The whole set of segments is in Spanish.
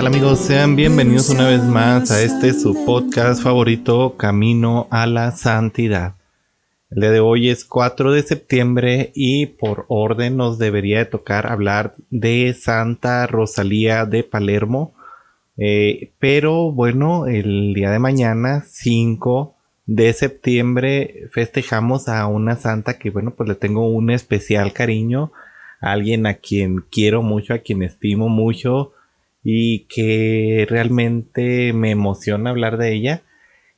tal amigos? Sean bienvenidos una vez más a este su podcast favorito, Camino a la Santidad. El día de hoy es 4 de septiembre y por orden nos debería de tocar hablar de Santa Rosalía de Palermo. Eh, pero bueno, el día de mañana, 5 de septiembre, festejamos a una santa que bueno, pues le tengo un especial cariño. Alguien a quien quiero mucho, a quien estimo mucho y que realmente me emociona hablar de ella.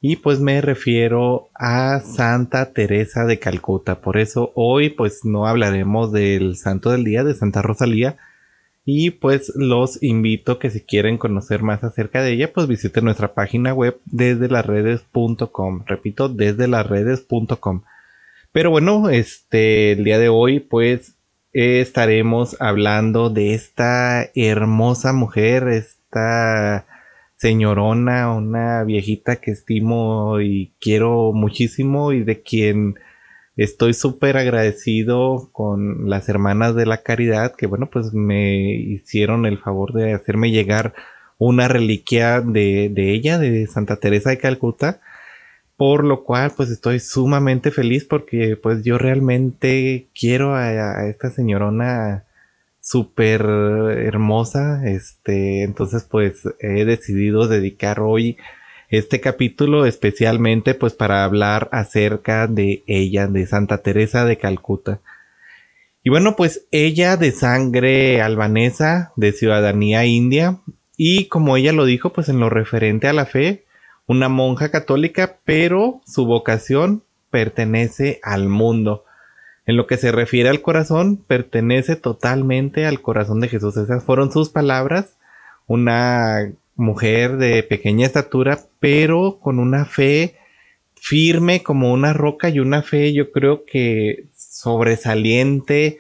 Y pues me refiero a Santa Teresa de Calcuta. Por eso hoy pues no hablaremos del santo del día de Santa Rosalía. Y pues los invito que si quieren conocer más acerca de ella pues visiten nuestra página web desde las redes.com. Repito, desde las redes.com. Pero bueno, este, el día de hoy pues estaremos hablando de esta hermosa mujer, esta señorona, una viejita que estimo y quiero muchísimo y de quien estoy súper agradecido con las hermanas de la caridad que bueno pues me hicieron el favor de hacerme llegar una reliquia de, de ella, de Santa Teresa de Calcuta por lo cual pues estoy sumamente feliz porque pues yo realmente quiero a, esta señorona súper hermosa este entonces pues he decidido dedicar hoy este capítulo especialmente pues para hablar acerca de ella de Santa Teresa de Calcuta. Y bueno pues ella de sangre albanesa de ciudadanía india y como ella lo dijo pues en lo referente a la fe una monja católica, pero su vocación pertenece al mundo. En lo que se refiere al corazón, pertenece totalmente al corazón de Jesús. Esas fueron sus palabras. Una mujer de pequeña estatura, pero con una fe firme como una roca y una fe yo creo que sobresaliente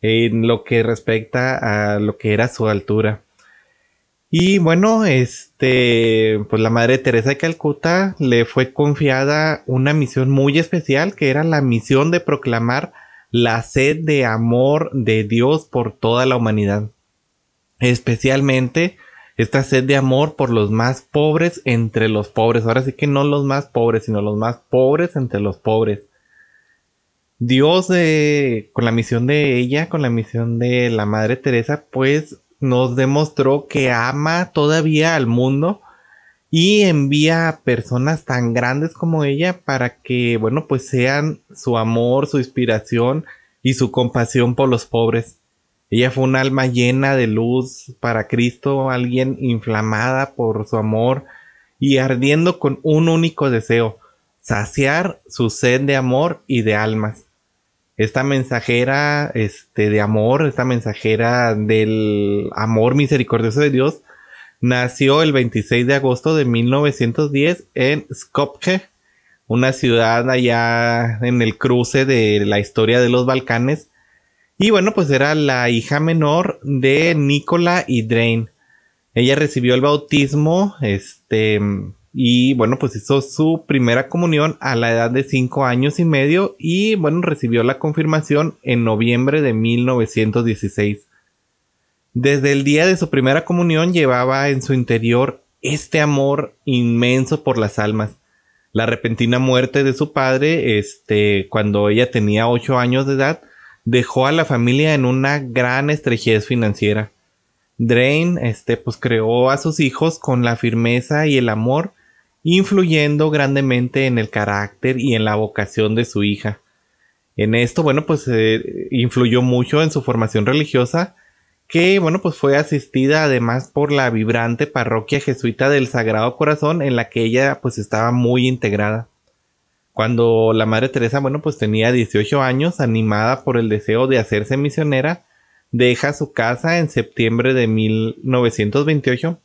en lo que respecta a lo que era su altura. Y bueno, este, pues la Madre Teresa de Calcuta le fue confiada una misión muy especial que era la misión de proclamar la sed de amor de Dios por toda la humanidad. Especialmente esta sed de amor por los más pobres entre los pobres. Ahora sí que no los más pobres, sino los más pobres entre los pobres. Dios, de, con la misión de ella, con la misión de la Madre Teresa, pues nos demostró que ama todavía al mundo y envía a personas tan grandes como ella para que, bueno, pues sean su amor, su inspiración y su compasión por los pobres. Ella fue un alma llena de luz para Cristo, alguien inflamada por su amor y ardiendo con un único deseo, saciar su sed de amor y de almas esta mensajera este, de amor, esta mensajera del amor misericordioso de Dios, nació el 26 de agosto de 1910 en Skopje, una ciudad allá en el cruce de la historia de los Balcanes. Y bueno, pues era la hija menor de Nicola y Drain. Ella recibió el bautismo, este, y bueno, pues hizo su primera comunión a la edad de 5 años y medio y bueno, recibió la confirmación en noviembre de 1916. Desde el día de su primera comunión llevaba en su interior este amor inmenso por las almas. La repentina muerte de su padre, este, cuando ella tenía 8 años de edad, dejó a la familia en una gran estrechez financiera. Drain, este, pues creó a sus hijos con la firmeza y el amor influyendo grandemente en el carácter y en la vocación de su hija. En esto, bueno, pues eh, influyó mucho en su formación religiosa, que, bueno, pues fue asistida además por la vibrante parroquia jesuita del Sagrado Corazón, en la que ella pues estaba muy integrada. Cuando la Madre Teresa, bueno, pues tenía 18 años, animada por el deseo de hacerse misionera, deja su casa en septiembre de 1928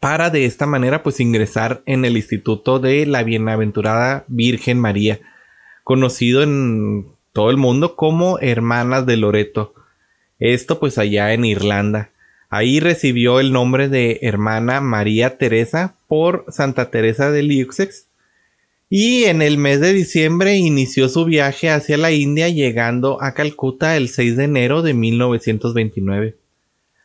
para de esta manera pues ingresar en el Instituto de la Bienaventurada Virgen María, conocido en todo el mundo como Hermanas de Loreto. Esto pues allá en Irlanda. Ahí recibió el nombre de hermana María Teresa por Santa Teresa de Liuxex. Y en el mes de diciembre inició su viaje hacia la India llegando a Calcuta el 6 de enero de 1929.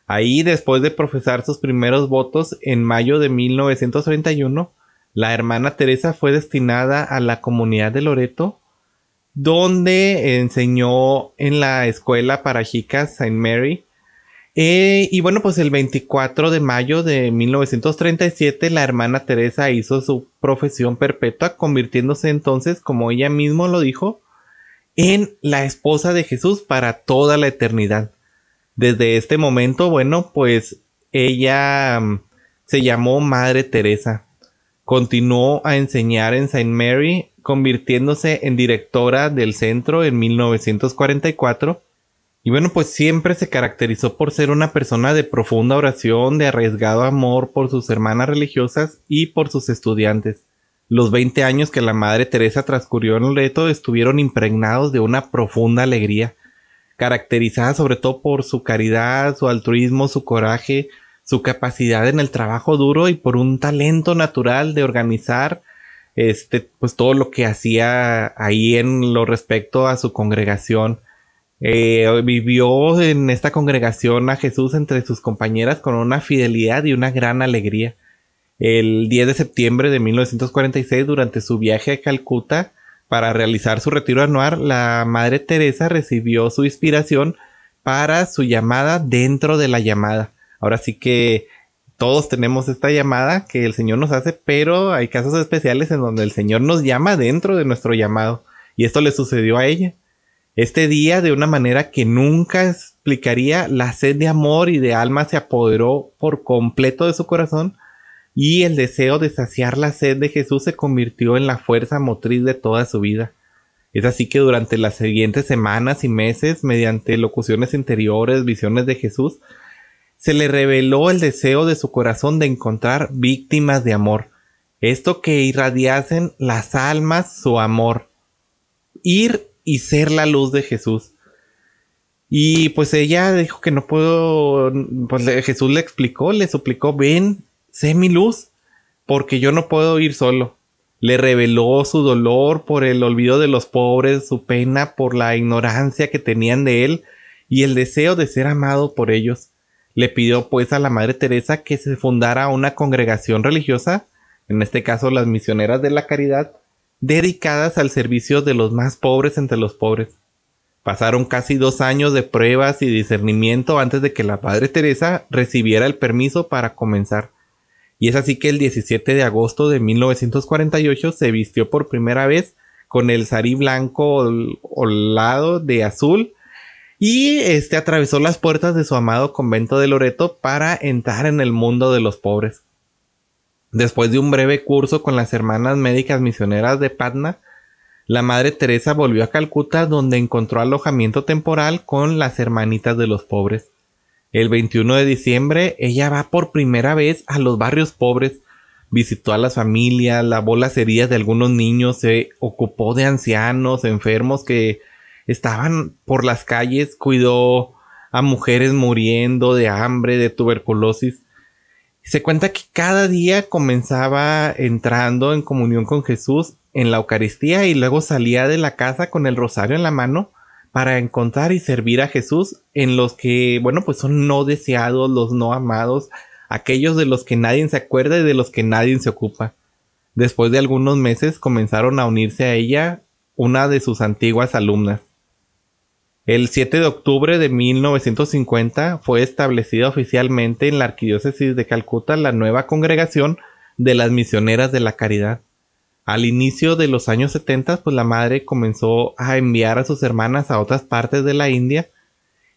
Ahí, después de profesar sus primeros votos en mayo de 1931, la hermana Teresa fue destinada a la comunidad de Loreto, donde enseñó en la escuela para chicas St. Mary eh, y bueno, pues el 24 de mayo de 1937 la hermana Teresa hizo su profesión perpetua, convirtiéndose entonces, como ella misma lo dijo, en la esposa de Jesús para toda la eternidad. Desde este momento, bueno, pues ella mm, se llamó Madre Teresa. Continuó a enseñar en St. Mary, convirtiéndose en directora del centro en 1944 y bueno, pues siempre se caracterizó por ser una persona de profunda oración, de arriesgado amor por sus hermanas religiosas y por sus estudiantes. Los 20 años que la Madre Teresa transcurrió en Loreto estuvieron impregnados de una profunda alegría, caracterizada sobre todo por su caridad, su altruismo, su coraje, su capacidad en el trabajo duro y por un talento natural de organizar este pues todo lo que hacía ahí en lo respecto a su congregación eh, vivió en esta congregación a Jesús entre sus compañeras con una fidelidad y una gran alegría. El 10 de septiembre de 1946, durante su viaje a Calcuta para realizar su retiro anual, la Madre Teresa recibió su inspiración para su llamada dentro de la llamada. Ahora sí que todos tenemos esta llamada que el Señor nos hace, pero hay casos especiales en donde el Señor nos llama dentro de nuestro llamado. Y esto le sucedió a ella. Este día, de una manera que nunca explicaría, la sed de amor y de alma se apoderó por completo de su corazón y el deseo de saciar la sed de Jesús se convirtió en la fuerza motriz de toda su vida. Es así que durante las siguientes semanas y meses, mediante locuciones interiores, visiones de Jesús, se le reveló el deseo de su corazón de encontrar víctimas de amor, esto que irradiasen las almas su amor, ir y ser la luz de Jesús. Y pues ella dijo que no puedo, pues Jesús le explicó, le suplicó, ven, sé mi luz, porque yo no puedo ir solo. Le reveló su dolor por el olvido de los pobres, su pena por la ignorancia que tenían de él y el deseo de ser amado por ellos. Le pidió pues a la Madre Teresa que se fundara una congregación religiosa, en este caso las misioneras de la caridad, dedicadas al servicio de los más pobres entre los pobres. Pasaron casi dos años de pruebas y discernimiento antes de que la Padre Teresa recibiera el permiso para comenzar. Y es así que el 17 de agosto de 1948 se vistió por primera vez con el sarí blanco lado de azul y este atravesó las puertas de su amado convento de Loreto para entrar en el mundo de los pobres. Después de un breve curso con las hermanas médicas misioneras de Patna, la Madre Teresa volvió a Calcuta donde encontró alojamiento temporal con las hermanitas de los pobres. El 21 de diciembre ella va por primera vez a los barrios pobres, visitó a las familias, lavó las heridas de algunos niños, se ocupó de ancianos, enfermos que estaban por las calles, cuidó a mujeres muriendo de hambre, de tuberculosis, se cuenta que cada día comenzaba entrando en comunión con Jesús en la Eucaristía y luego salía de la casa con el rosario en la mano para encontrar y servir a Jesús en los que, bueno, pues son no deseados, los no amados, aquellos de los que nadie se acuerda y de los que nadie se ocupa. Después de algunos meses comenzaron a unirse a ella una de sus antiguas alumnas. El 7 de octubre de 1950 fue establecida oficialmente en la Arquidiócesis de Calcuta la nueva congregación de las misioneras de la caridad. Al inicio de los años 70, pues la madre comenzó a enviar a sus hermanas a otras partes de la India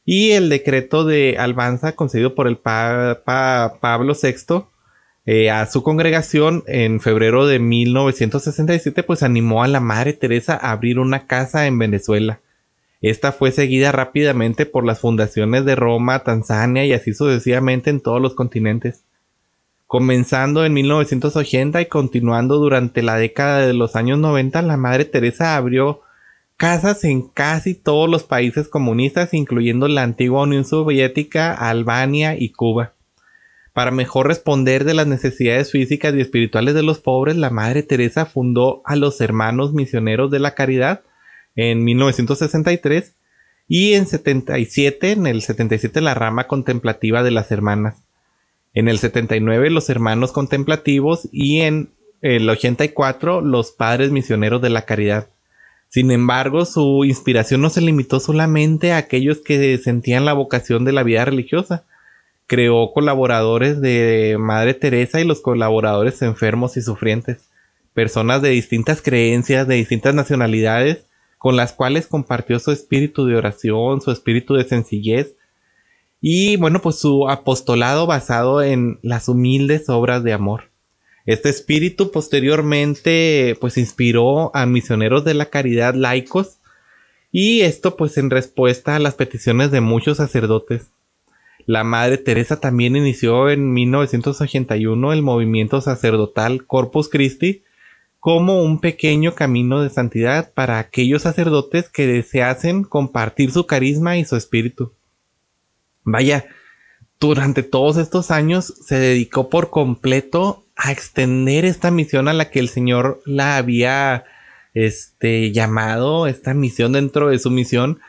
y el decreto de Albanza concedido por el Papa Pablo VI eh, a su congregación en febrero de 1967 pues animó a la Madre Teresa a abrir una casa en Venezuela esta fue seguida rápidamente por las fundaciones de Roma, Tanzania y así sucesivamente en todos los continentes. Comenzando en 1980 y continuando durante la década de los años 90, la Madre Teresa abrió casas en casi todos los países comunistas, incluyendo la antigua Unión Soviética, Albania y Cuba. Para mejor responder de las necesidades físicas y espirituales de los pobres, la Madre Teresa fundó a los Hermanos Misioneros de la Caridad en 1963 y en 77, en el 77 la rama contemplativa de las hermanas. En el 79 los hermanos contemplativos y en el 84 los padres misioneros de la caridad. Sin embargo, su inspiración no se limitó solamente a aquellos que sentían la vocación de la vida religiosa creó colaboradores de Madre Teresa y los colaboradores enfermos y sufrientes, personas de distintas creencias, de distintas nacionalidades, con las cuales compartió su espíritu de oración, su espíritu de sencillez y bueno, pues su apostolado basado en las humildes obras de amor. Este espíritu posteriormente pues inspiró a misioneros de la caridad laicos y esto pues en respuesta a las peticiones de muchos sacerdotes la Madre Teresa también inició en 1981 el movimiento sacerdotal Corpus Christi como un pequeño camino de santidad para aquellos sacerdotes que deseasen compartir su carisma y su espíritu. Vaya, durante todos estos años se dedicó por completo a extender esta misión a la que el Señor la había este, llamado, esta misión dentro de su misión,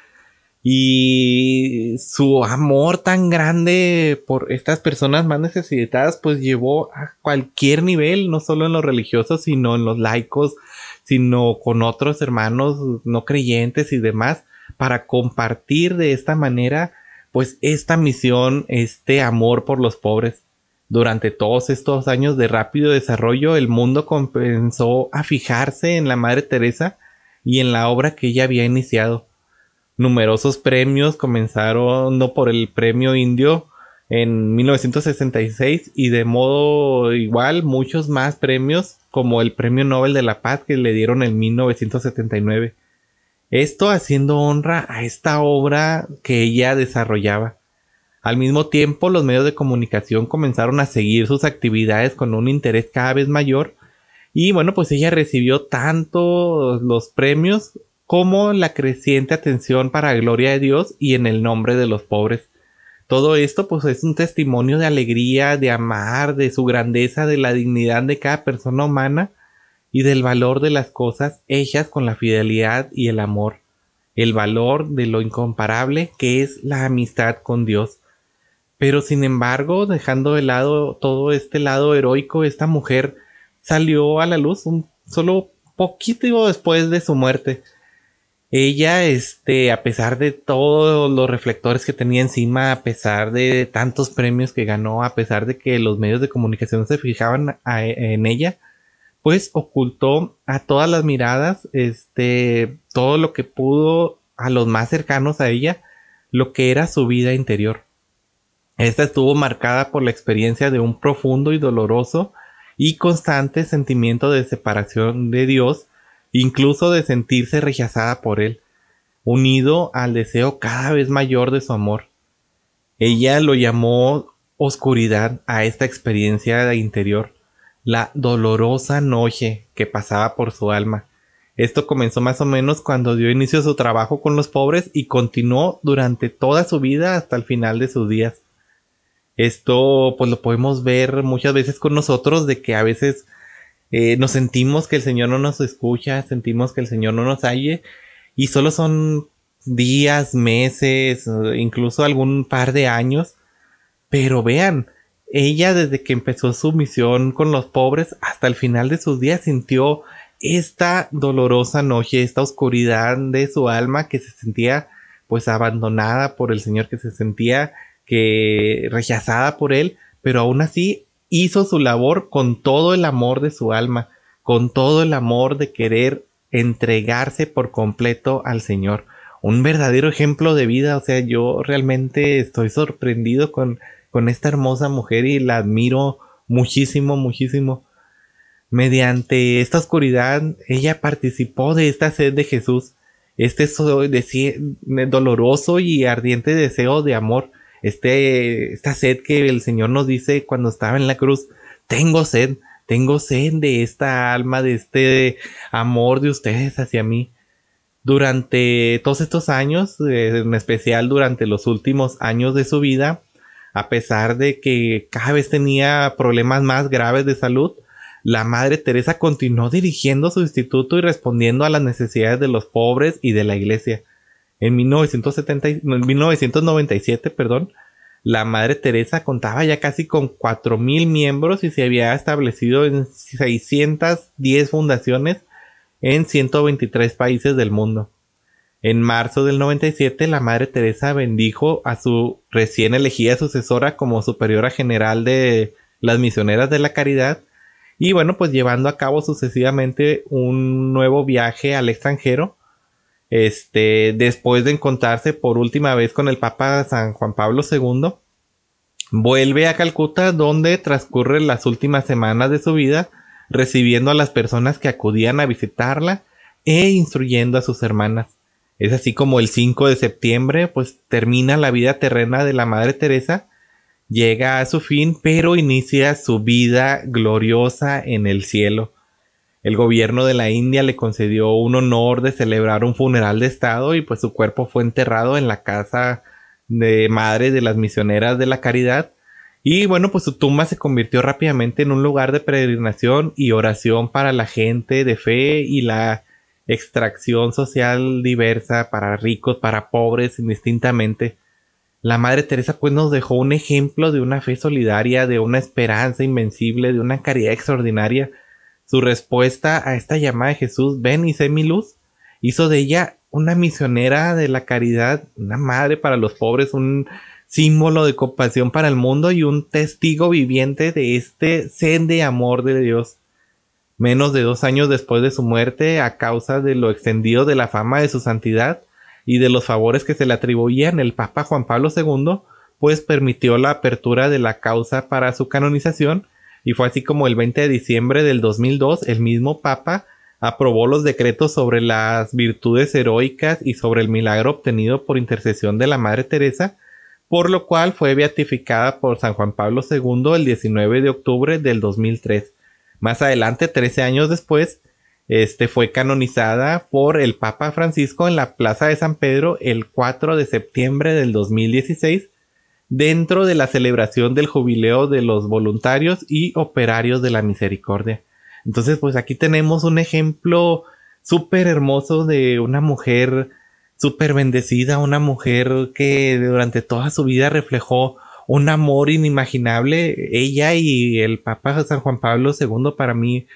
y su amor tan grande por estas personas más necesitadas pues llevó a cualquier nivel, no solo en los religiosos, sino en los laicos, sino con otros hermanos no creyentes y demás, para compartir de esta manera pues esta misión, este amor por los pobres. Durante todos estos años de rápido desarrollo, el mundo comenzó a fijarse en la Madre Teresa y en la obra que ella había iniciado numerosos premios, comenzaron no por el premio indio en 1966 y de modo igual muchos más premios como el premio Nobel de la Paz que le dieron en 1979. Esto haciendo honra a esta obra que ella desarrollaba. Al mismo tiempo, los medios de comunicación comenzaron a seguir sus actividades con un interés cada vez mayor y bueno, pues ella recibió tanto los premios como la creciente atención para gloria de Dios y en el nombre de los pobres. Todo esto pues es un testimonio de alegría, de amar, de su grandeza, de la dignidad de cada persona humana y del valor de las cosas hechas con la fidelidad y el amor, el valor de lo incomparable que es la amistad con Dios. Pero sin embargo, dejando de lado todo este lado heroico, esta mujer salió a la luz un solo poquito después de su muerte ella, este, a pesar de todos los reflectores que tenía encima, a pesar de tantos premios que ganó, a pesar de que los medios de comunicación se fijaban en ella, pues ocultó a todas las miradas, este, todo lo que pudo a los más cercanos a ella, lo que era su vida interior. Esta estuvo marcada por la experiencia de un profundo y doloroso y constante sentimiento de separación de Dios incluso de sentirse rechazada por él, unido al deseo cada vez mayor de su amor. Ella lo llamó oscuridad a esta experiencia interior, la dolorosa noche que pasaba por su alma. Esto comenzó más o menos cuando dio inicio a su trabajo con los pobres y continuó durante toda su vida hasta el final de sus días. Esto pues lo podemos ver muchas veces con nosotros de que a veces eh, nos sentimos que el Señor no nos escucha, sentimos que el Señor no nos halle y solo son días, meses, incluso algún par de años. Pero vean, ella desde que empezó su misión con los pobres hasta el final de sus días sintió esta dolorosa noche, esta oscuridad de su alma que se sentía pues abandonada por el Señor, que se sentía que rechazada por él, pero aún así hizo su labor con todo el amor de su alma, con todo el amor de querer entregarse por completo al Señor. Un verdadero ejemplo de vida, o sea, yo realmente estoy sorprendido con, con esta hermosa mujer y la admiro muchísimo, muchísimo. Mediante esta oscuridad, ella participó de esta sed de Jesús, este doloroso y ardiente deseo de amor este, esta sed que el Señor nos dice cuando estaba en la cruz, tengo sed, tengo sed de esta alma, de este amor de ustedes hacia mí. Durante todos estos años, eh, en especial durante los últimos años de su vida, a pesar de que cada vez tenía problemas más graves de salud, la Madre Teresa continuó dirigiendo su instituto y respondiendo a las necesidades de los pobres y de la iglesia. En, 1970, en 1997, perdón, la Madre Teresa contaba ya casi con 4.000 miembros y se había establecido en 610 fundaciones en 123 países del mundo. En marzo del 97, la Madre Teresa bendijo a su recién elegida sucesora como superiora general de las misioneras de la caridad y bueno, pues llevando a cabo sucesivamente un nuevo viaje al extranjero. Este, después de encontrarse por última vez con el Papa San Juan Pablo II, vuelve a Calcuta donde transcurre las últimas semanas de su vida recibiendo a las personas que acudían a visitarla e instruyendo a sus hermanas. Es así como el 5 de septiembre pues termina la vida terrena de la Madre Teresa, llega a su fin, pero inicia su vida gloriosa en el cielo. El gobierno de la India le concedió un honor de celebrar un funeral de estado y pues su cuerpo fue enterrado en la casa de madre de las misioneras de la caridad. Y bueno, pues su tumba se convirtió rápidamente en un lugar de peregrinación y oración para la gente de fe y la extracción social diversa para ricos, para pobres, indistintamente. La Madre Teresa pues nos dejó un ejemplo de una fe solidaria, de una esperanza invencible, de una caridad extraordinaria. Su respuesta a esta llamada de Jesús, ven y sé mi luz, hizo de ella una misionera de la caridad, una madre para los pobres, un símbolo de compasión para el mundo y un testigo viviente de este sed de amor de Dios menos de dos años después de su muerte a causa de lo extendido de la fama de su santidad y de los favores que se le atribuían el Papa Juan Pablo II, pues permitió la apertura de la causa para su canonización y fue así como el 20 de diciembre del 2002 el mismo Papa aprobó los decretos sobre las virtudes heroicas y sobre el milagro obtenido por intercesión de la Madre Teresa, por lo cual fue beatificada por San Juan Pablo II el 19 de octubre del 2003. Más adelante, 13 años después, este fue canonizada por el Papa Francisco en la Plaza de San Pedro el 4 de septiembre del 2016 dentro de la celebración del jubileo de los voluntarios y operarios de la misericordia. Entonces, pues aquí tenemos un ejemplo súper hermoso de una mujer súper bendecida, una mujer que durante toda su vida reflejó un amor inimaginable. Ella y el Papa San Juan Pablo II para mí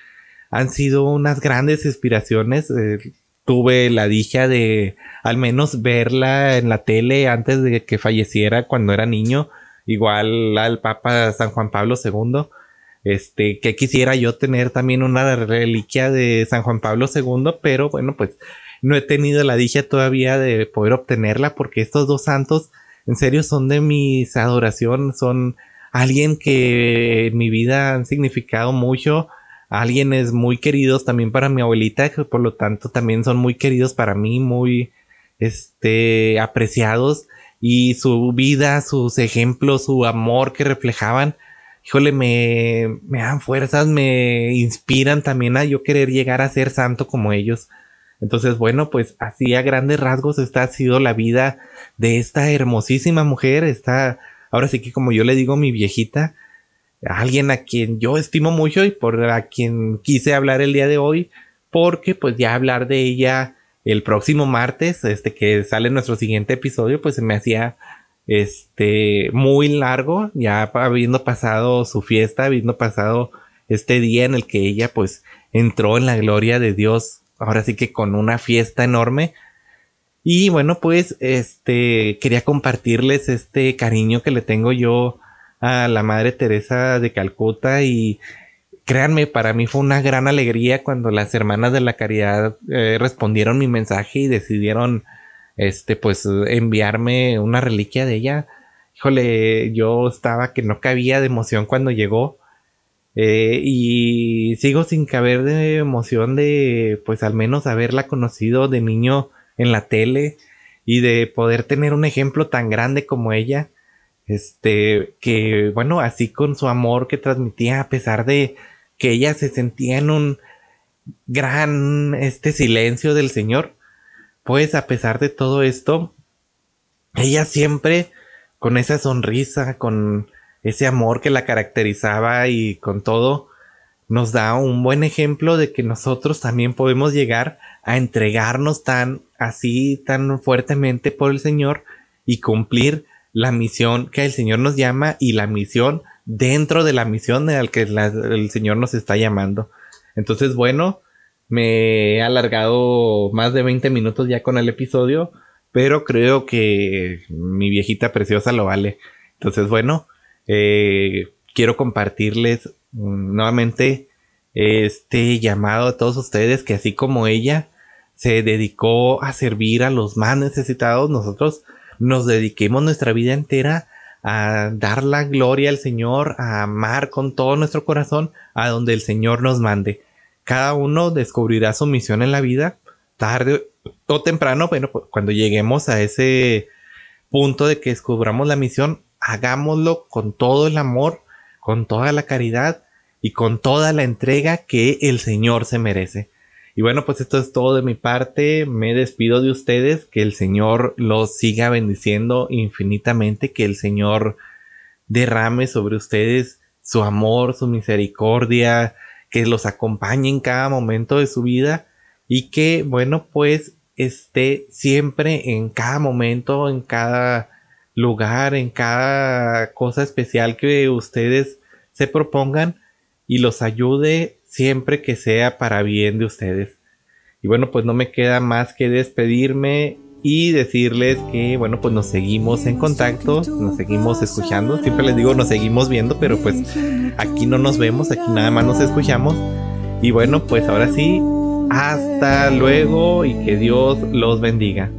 han sido unas grandes inspiraciones. Eh, tuve la dicha de al menos verla en la tele antes de que falleciera cuando era niño. Igual al Papa San Juan Pablo II. Este, que quisiera yo tener también una reliquia de San Juan Pablo II, pero bueno, pues no he tenido la dicha todavía de poder obtenerla porque estos dos santos en serio son de mis adoración, son alguien que en mi vida han significado mucho, alguienes muy queridos también para mi abuelita, que por lo tanto también son muy queridos para mí, muy este apreciados y su vida, sus ejemplos, su amor que reflejaban, híjole, me, me dan fuerzas, me inspiran también a yo querer llegar a ser santo como ellos. Entonces, bueno, pues así a grandes rasgos esta ha sido la vida de esta hermosísima mujer, esta, ahora sí que como yo le digo, mi viejita, alguien a quien yo estimo mucho y por a quien quise hablar el día de hoy, porque pues ya hablar de ella el próximo martes, este que sale nuestro siguiente episodio, pues se me hacía este muy largo, ya habiendo pasado su fiesta, habiendo pasado este día en el que ella pues entró en la gloria de Dios ahora sí que con una fiesta enorme. Y bueno, pues este quería compartirles este cariño que le tengo yo a la Madre Teresa de Calcuta y créanme, para mí fue una gran alegría cuando las hermanas de la caridad eh, respondieron mi mensaje y decidieron este pues enviarme una reliquia de ella. Híjole, yo estaba que no cabía de emoción cuando llegó eh, y sigo sin caber de emoción de, pues al menos haberla conocido de niño en la tele y de poder tener un ejemplo tan grande como ella, Este, que bueno, así con su amor que transmitía, a pesar de que ella se sentía en un gran este silencio del Señor, pues a pesar de todo esto, ella siempre con esa sonrisa, con ese amor que la caracterizaba y con todo, nos da un buen ejemplo de que nosotros también podemos llegar a entregarnos tan así, tan fuertemente por el Señor y cumplir la misión que el Señor nos llama y la misión dentro de la misión al que el Señor nos está llamando. Entonces, bueno, me he alargado más de 20 minutos ya con el episodio, pero creo que mi viejita preciosa lo vale. Entonces, bueno, eh, quiero compartirles nuevamente este llamado a todos ustedes que así como ella se dedicó a servir a los más necesitados, nosotros nos dediquemos nuestra vida entera a dar la gloria al Señor, a amar con todo nuestro corazón a donde el Señor nos mande. Cada uno descubrirá su misión en la vida, tarde o temprano, bueno, cuando lleguemos a ese punto de que descubramos la misión, hagámoslo con todo el amor, con toda la caridad y con toda la entrega que el Señor se merece. Y bueno, pues esto es todo de mi parte. Me despido de ustedes. Que el Señor los siga bendiciendo infinitamente. Que el Señor derrame sobre ustedes su amor, su misericordia. Que los acompañe en cada momento de su vida. Y que, bueno, pues esté siempre en cada momento, en cada lugar, en cada cosa especial que ustedes se propongan y los ayude siempre que sea para bien de ustedes. Y bueno, pues no me queda más que despedirme y decirles que bueno, pues nos seguimos en contacto, nos seguimos escuchando. Siempre les digo, nos seguimos viendo, pero pues aquí no nos vemos, aquí nada más nos escuchamos. Y bueno, pues ahora sí, hasta luego y que Dios los bendiga.